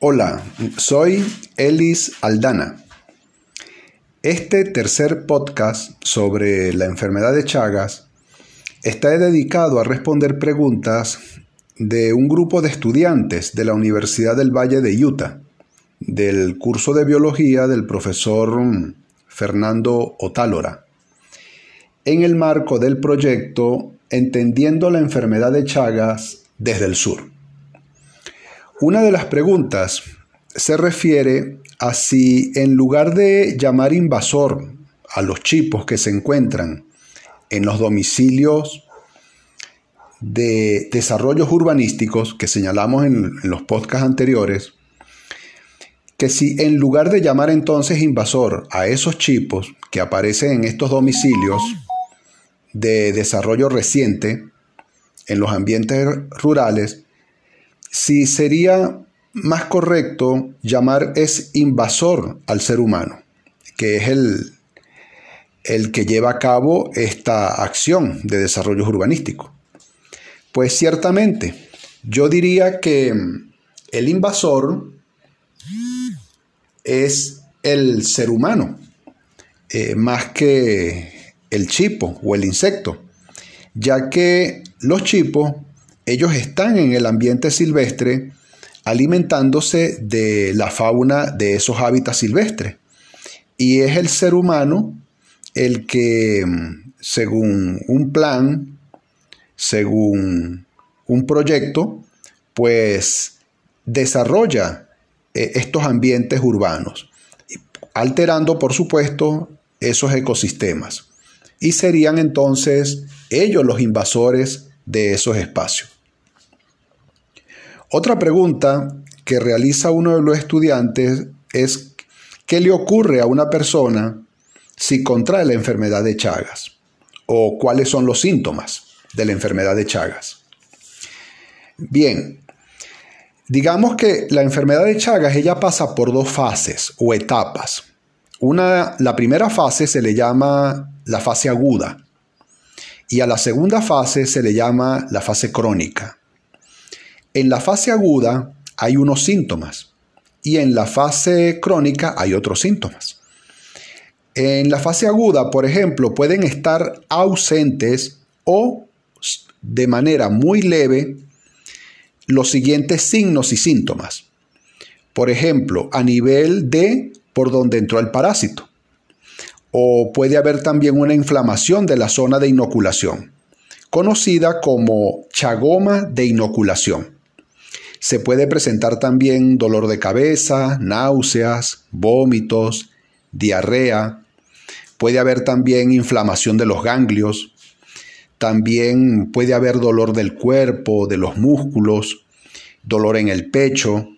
Hola, soy Elis Aldana. Este tercer podcast sobre la enfermedad de Chagas está dedicado a responder preguntas de un grupo de estudiantes de la Universidad del Valle de Utah, del curso de biología del profesor Fernando Otálora, en el marco del proyecto Entendiendo la enfermedad de Chagas desde el sur. Una de las preguntas se refiere a si en lugar de llamar invasor a los chipos que se encuentran en los domicilios de desarrollos urbanísticos que señalamos en, los podcasts anteriores, que si en lugar de llamar entonces invasor a esos chipos que aparecen en estos domicilios de desarrollo reciente en los ambientes rurales, si sería más correcto llamar es invasor al ser humano, que es el, el que lleva a cabo esta acción de desarrollo urbanístico. Pues ciertamente, yo diría que el invasor es el ser humano, eh, más que el chipo o el insecto, ya que los chipos ellos están en el ambiente silvestre alimentándose de la fauna de esos hábitats silvestres. Y es el ser humano el que, según un plan, según un proyecto, pues desarrolla eh, estos ambientes urbanos, alterando, por supuesto, esos ecosistemas. Y serían entonces ellos los invasores de esos espacios. Otra pregunta que realiza uno de los estudiantes es ¿qué le ocurre a una persona si contrae la enfermedad de Chagas? ¿O cuáles son los síntomas de la enfermedad de Chagas? Bien, digamos que la enfermedad de Chagas ella pasa por dos fases o etapas. Una, la primera fase se le llama la fase aguda y a la segunda fase se le llama la fase crónica. En la fase aguda hay unos síntomas y en la fase crónica hay otros síntomas. En la fase aguda, por ejemplo, pueden estar ausentes o de manera muy leve los siguientes signos y síntomas. Por ejemplo, a nivel de por donde entró el parásito. O puede haber también una inflamación de la zona de inoculación, conocida como chagoma de inoculación. Se puede presentar también dolor de cabeza, náuseas, vómitos, diarrea. Puede haber también inflamación de los ganglios. También puede haber dolor del cuerpo, de los músculos, dolor en el pecho.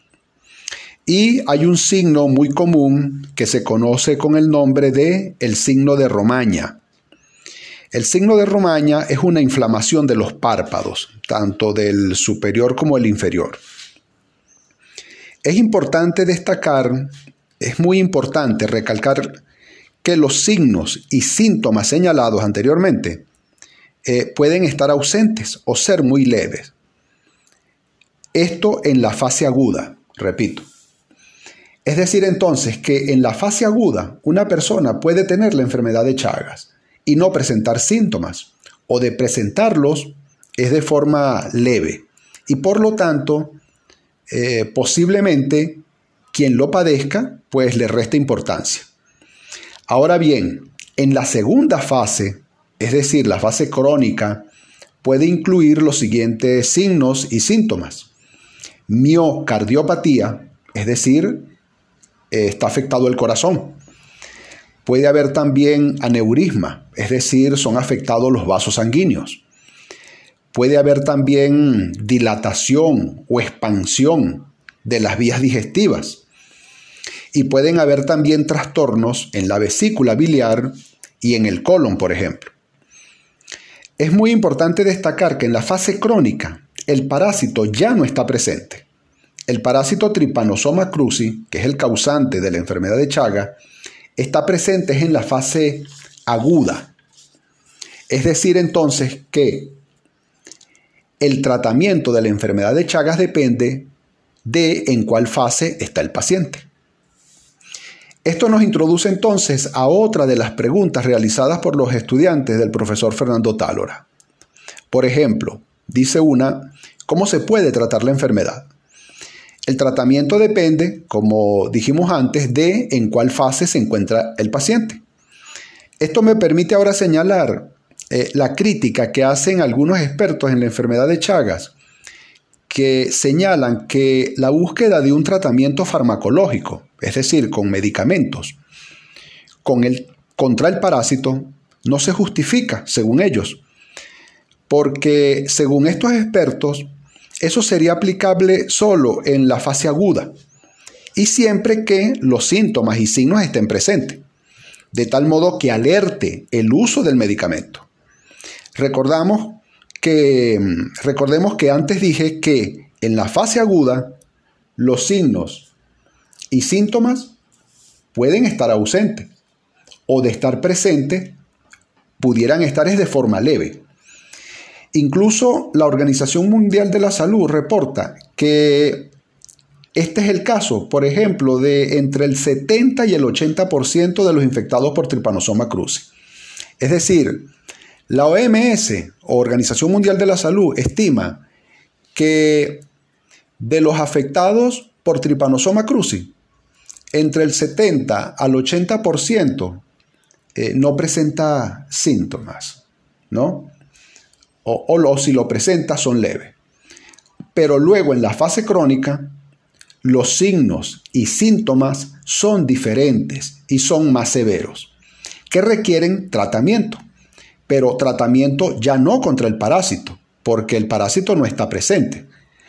Y hay un signo muy común que se conoce con el nombre de el signo de Romaña. El signo de Romaña es una inflamación de los párpados, tanto del superior como el inferior. Es importante destacar, es muy importante recalcar que los signos y síntomas señalados anteriormente eh, pueden estar ausentes o ser muy leves. Esto en la fase aguda, repito. Es decir, entonces, que en la fase aguda una persona puede tener la enfermedad de Chagas y no presentar síntomas, o de presentarlos es de forma leve, y por lo tanto eh, posiblemente quien lo padezca pues le resta importancia. Ahora bien, en la segunda fase, es decir, la fase crónica, puede incluir los siguientes signos y síntomas. Miocardiopatía, es decir, eh, está afectado el corazón. Puede haber también aneurisma, es decir, son afectados los vasos sanguíneos. Puede haber también dilatación o expansión de las vías digestivas. Y pueden haber también trastornos en la vesícula biliar y en el colon, por ejemplo. Es muy importante destacar que en la fase crónica el parásito ya no está presente. El parásito Trypanosoma cruzi, que es el causante de la enfermedad de Chaga, está presente en la fase aguda. Es decir, entonces que el tratamiento de la enfermedad de Chagas depende de en cuál fase está el paciente. Esto nos introduce entonces a otra de las preguntas realizadas por los estudiantes del profesor Fernando Tálora. Por ejemplo, dice una, ¿cómo se puede tratar la enfermedad? El tratamiento depende, como dijimos antes, de en cuál fase se encuentra el paciente. Esto me permite ahora señalar eh, la crítica que hacen algunos expertos en la enfermedad de Chagas, que señalan que la búsqueda de un tratamiento farmacológico, es decir, con medicamentos, con el, contra el parásito, no se justifica, según ellos, porque según estos expertos, eso sería aplicable solo en la fase aguda y siempre que los síntomas y signos estén presentes, de tal modo que alerte el uso del medicamento. Recordamos que, recordemos que antes dije que en la fase aguda los signos y síntomas pueden estar ausentes o de estar presentes pudieran estar de forma leve. Incluso la Organización Mundial de la Salud reporta que este es el caso, por ejemplo, de entre el 70 y el 80% de los infectados por Trypanosoma cruzi. Es decir, la OMS, Organización Mundial de la Salud, estima que de los afectados por Trypanosoma cruzi, entre el 70 al 80% eh, no presenta síntomas, ¿no? O, los si lo presenta son leves. Pero luego en la fase crónica, los signos y síntomas son diferentes y son más severos, que requieren tratamiento, pero tratamiento ya no contra el parásito, porque el parásito no está presente,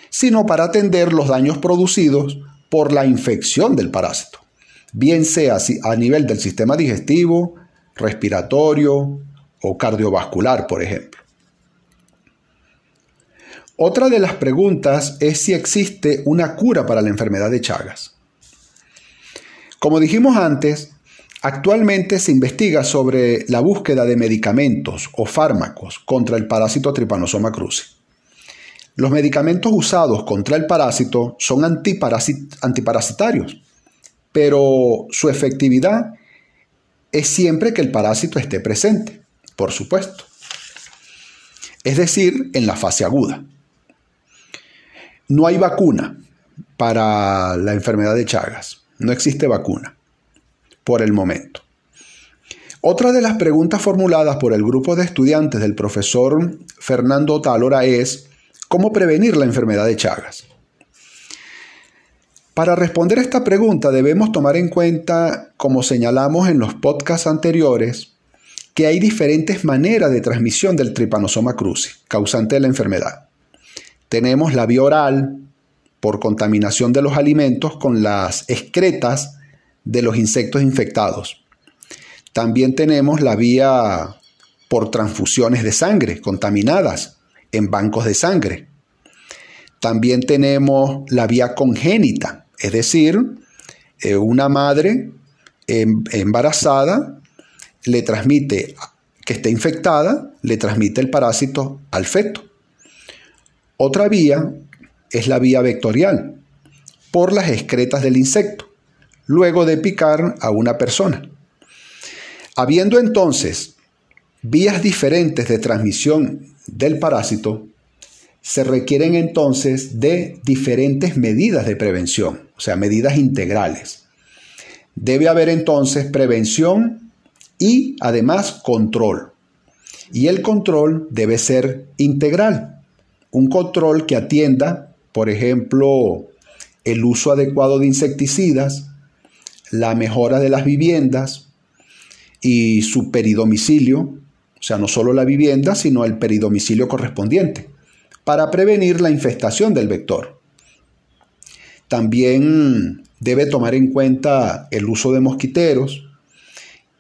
sino para atender los daños producidos por la infección del parásito, bien sea a nivel del sistema digestivo, respiratorio o cardiovascular, por ejemplo. Otra de las preguntas es si existe una cura para la enfermedad de Chagas. Como dijimos antes, actualmente se investiga sobre la búsqueda de medicamentos o fármacos contra el parásito Trypanosoma cruzi. Los medicamentos usados contra el parásito son antiparasitarios, pero su efectividad es siempre que el parásito esté presente, por supuesto. Es decir, en la fase aguda. No hay vacuna para la enfermedad de Chagas. No existe vacuna por el momento. Otra de las preguntas formuladas por el grupo de estudiantes del profesor Fernando Talora es ¿cómo prevenir la enfermedad de Chagas? Para responder esta pregunta debemos tomar en cuenta, como señalamos en los podcasts anteriores, que hay diferentes maneras de transmisión del tripanosoma cruzi, causante de la enfermedad. Tenemos la vía oral por contaminación de los alimentos con las excretas de los insectos infectados. También tenemos la vía por transfusiones de sangre contaminadas en bancos de sangre. También tenemos la vía congénita, es decir, eh, una madre em, embarazada le transmite, que esté infectada, le transmite el parásito al feto. Otra vía es la vía vectorial, por las excretas del insecto, luego de picar a una persona. Habiendo entonces vías diferentes de transmisión del parásito, se requieren entonces de diferentes medidas de prevención, o sea, medidas integrales. Debe haber entonces prevención y además control. Y el control debe ser integral un control que atienda, por ejemplo, el uso adecuado de insecticidas, la mejora de las viviendas y su peridomicilio, o sea, no solo la vivienda, sino el peridomicilio correspondiente, para prevenir la infestación del vector. También debe tomar en cuenta el uso de mosquiteros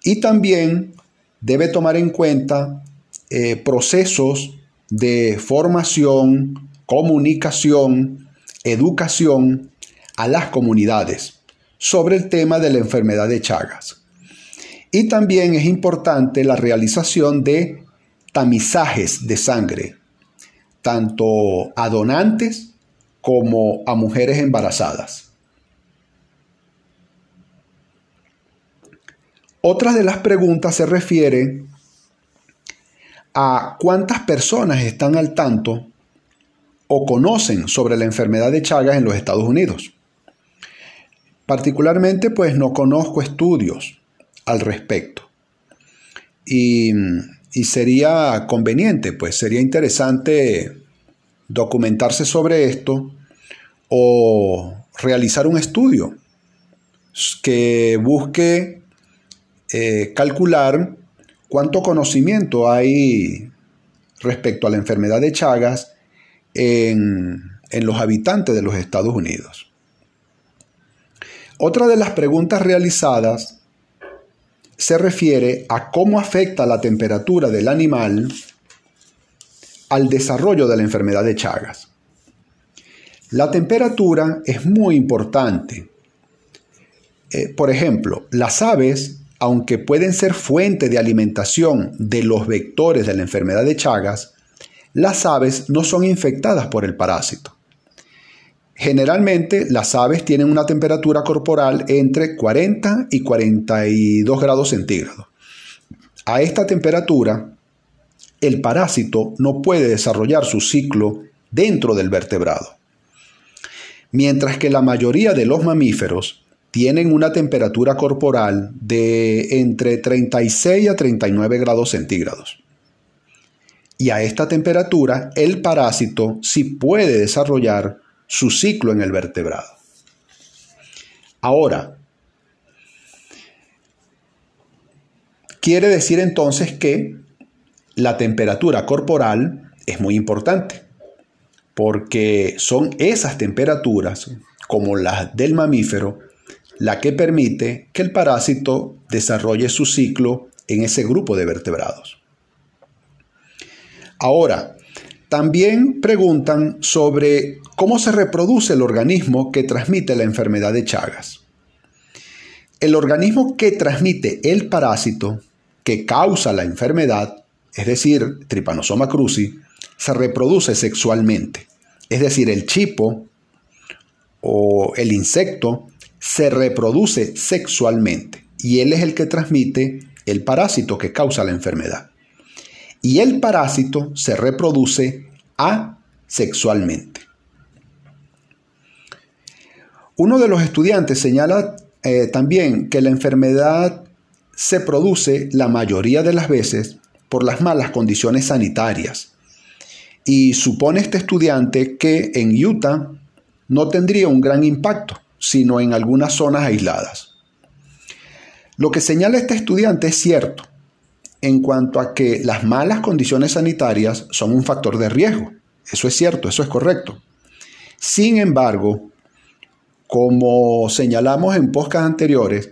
y también debe tomar en cuenta eh, procesos de formación, comunicación, educación a las comunidades sobre el tema de la enfermedad de Chagas. Y también es importante la realización de tamizajes de sangre, tanto a donantes como a mujeres embarazadas. Otra de las preguntas se refiere a cuántas personas están al tanto o conocen sobre la enfermedad de Chagas en los Estados Unidos. Particularmente, pues no conozco estudios al respecto. Y, sería conveniente, pues sería interesante documentarse sobre esto o realizar un estudio que busque eh, calcular cuánto conocimiento hay respecto a la enfermedad de Chagas en, los habitantes de los Estados Unidos. Otra de las preguntas realizadas se refiere a cómo afecta la temperatura del animal al desarrollo de la enfermedad de Chagas. La temperatura es muy importante. Eh, por ejemplo, las aves aunque pueden ser fuente de alimentación de los vectores de la enfermedad de Chagas, las aves no son infectadas por el parásito. Generalmente las aves tienen una temperatura corporal entre 40 y 42 grados centígrados. A esta temperatura, el parásito no puede desarrollar su ciclo dentro del vertebrado. Mientras que la mayoría de los mamíferos tienen una temperatura corporal de entre 36 a 39 grados centígrados. Y a esta temperatura el parásito sí puede desarrollar su ciclo en el vertebrado. Ahora, quiere decir entonces que la temperatura corporal es muy importante, porque son esas temperaturas, como las del mamífero, la que permite que el parásito desarrolle su ciclo en ese grupo de vertebrados. Ahora, también preguntan sobre cómo se reproduce el organismo que transmite la enfermedad de Chagas. El organismo que transmite el parásito que causa la enfermedad, es decir, Trypanosoma cruzi, se reproduce sexualmente. Es decir, el chipo o el insecto se reproduce sexualmente y él es el que transmite el parásito que causa la enfermedad. Y el parásito se reproduce asexualmente. Uno de los estudiantes señala eh, también que la enfermedad se produce la mayoría de las veces por las malas condiciones sanitarias. Y supone este estudiante que en Utah no tendría un gran impacto, sino en algunas zonas aisladas. Lo que señala este estudiante es cierto en cuanto a que las malas condiciones sanitarias son un factor de riesgo. Eso es cierto, eso es correcto. Sin embargo, como señalamos en podcast anteriores,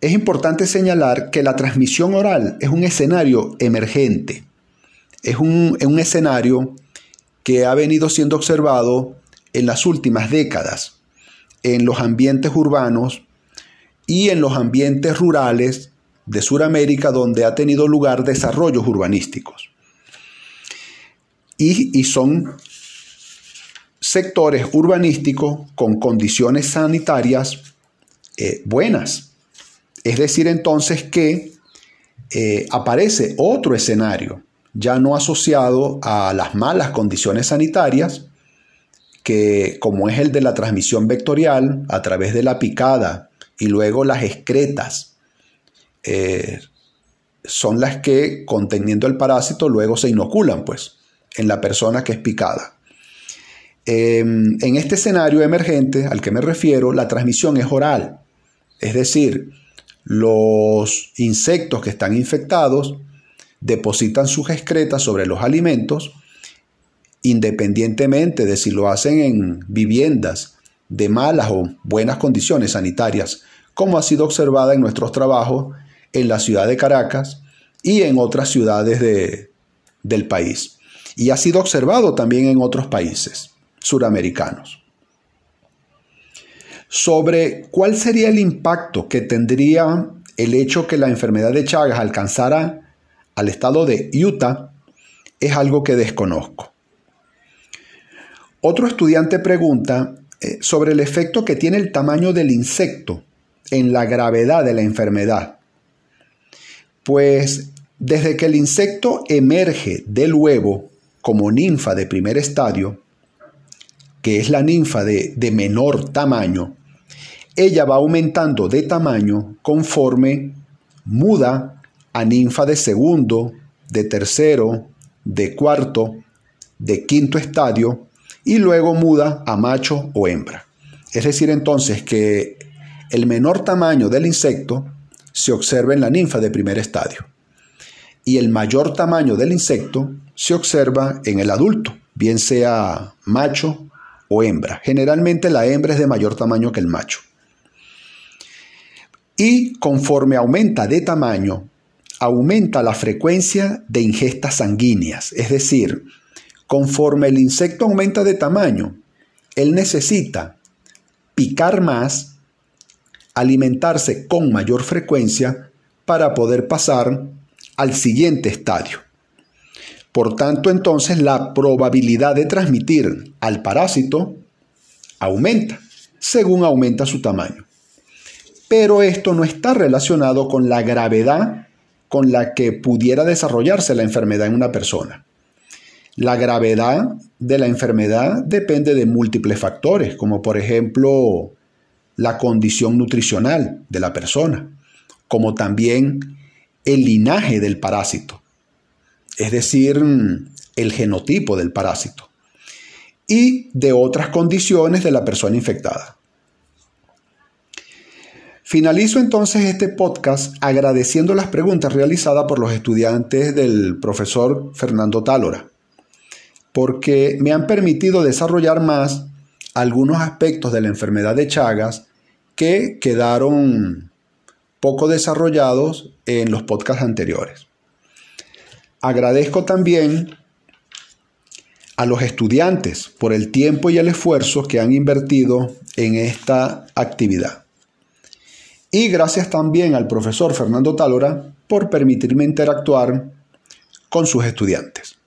es importante señalar que la transmisión oral es un escenario emergente, es un escenario que ha venido siendo observado en las últimas décadas en los ambientes urbanos y en los ambientes rurales de Sudamérica donde ha tenido lugar desarrollos urbanísticos. Y, son sectores urbanísticos con condiciones sanitarias eh, buenas. Es decir, entonces que eh, aparece otro escenario, ya no asociado a las malas condiciones sanitarias, que como es el de la transmisión vectorial a través de la picada y luego las excretas, eh, son las que conteniendo el parásito luego se inoculan pues en la persona que es picada. Em, en este escenario emergente al que me refiero, la transmisión es oral, es decir, los insectos que están infectados depositan sus excretas sobre los alimentos independientemente de si lo hacen en viviendas de malas o buenas condiciones sanitarias, como ha sido observada en nuestros trabajos en la ciudad de Caracas y en otras ciudades del país. Y ha sido observado también en otros países suramericanos. Sobre cuál sería el impacto que tendría el hecho que la enfermedad de Chagas alcanzara al estado de Utah es algo que desconozco. Otro estudiante pregunta eh, sobre el efecto que tiene el tamaño del insecto en la gravedad de la enfermedad. Pues desde que el insecto emerge del huevo como ninfa de primer estadio, que es la ninfa de, de menor tamaño, ella va aumentando de tamaño conforme muda a ninfa de segundo, de tercero, de cuarto, de quinto estadio y luego muda a macho o hembra. Es decir, entonces que el menor tamaño del insecto se observa en la ninfa de primer estadio y el mayor tamaño del insecto se observa en el adulto, bien sea macho o hembra. Generalmente la hembra es de mayor tamaño que el macho. Y conforme aumenta de tamaño, aumenta la frecuencia de ingestas sanguíneas, es decir, conforme el insecto aumenta de tamaño, él necesita picar más, alimentarse con mayor frecuencia para poder pasar al siguiente estadio. Por tanto, entonces la probabilidad de transmitir al parásito aumenta según aumenta su tamaño. Pero esto no está relacionado con la gravedad con la que pudiera desarrollarse la enfermedad en una persona. La gravedad de la enfermedad depende de múltiples factores, como por ejemplo la condición nutricional de la persona, como también el linaje del parásito, es decir, el genotipo del parásito, y de otras condiciones de la persona infectada. Finalizo entonces este podcast agradeciendo las preguntas realizadas por los estudiantes del profesor Fernando Tálora, porque me han permitido desarrollar más algunos aspectos de la enfermedad de Chagas que quedaron poco desarrollados en los podcasts anteriores. Agradezco también a los estudiantes por el tiempo y el esfuerzo que han invertido en esta actividad. Y gracias también al profesor Fernando Tálora por permitirme interactuar con sus estudiantes.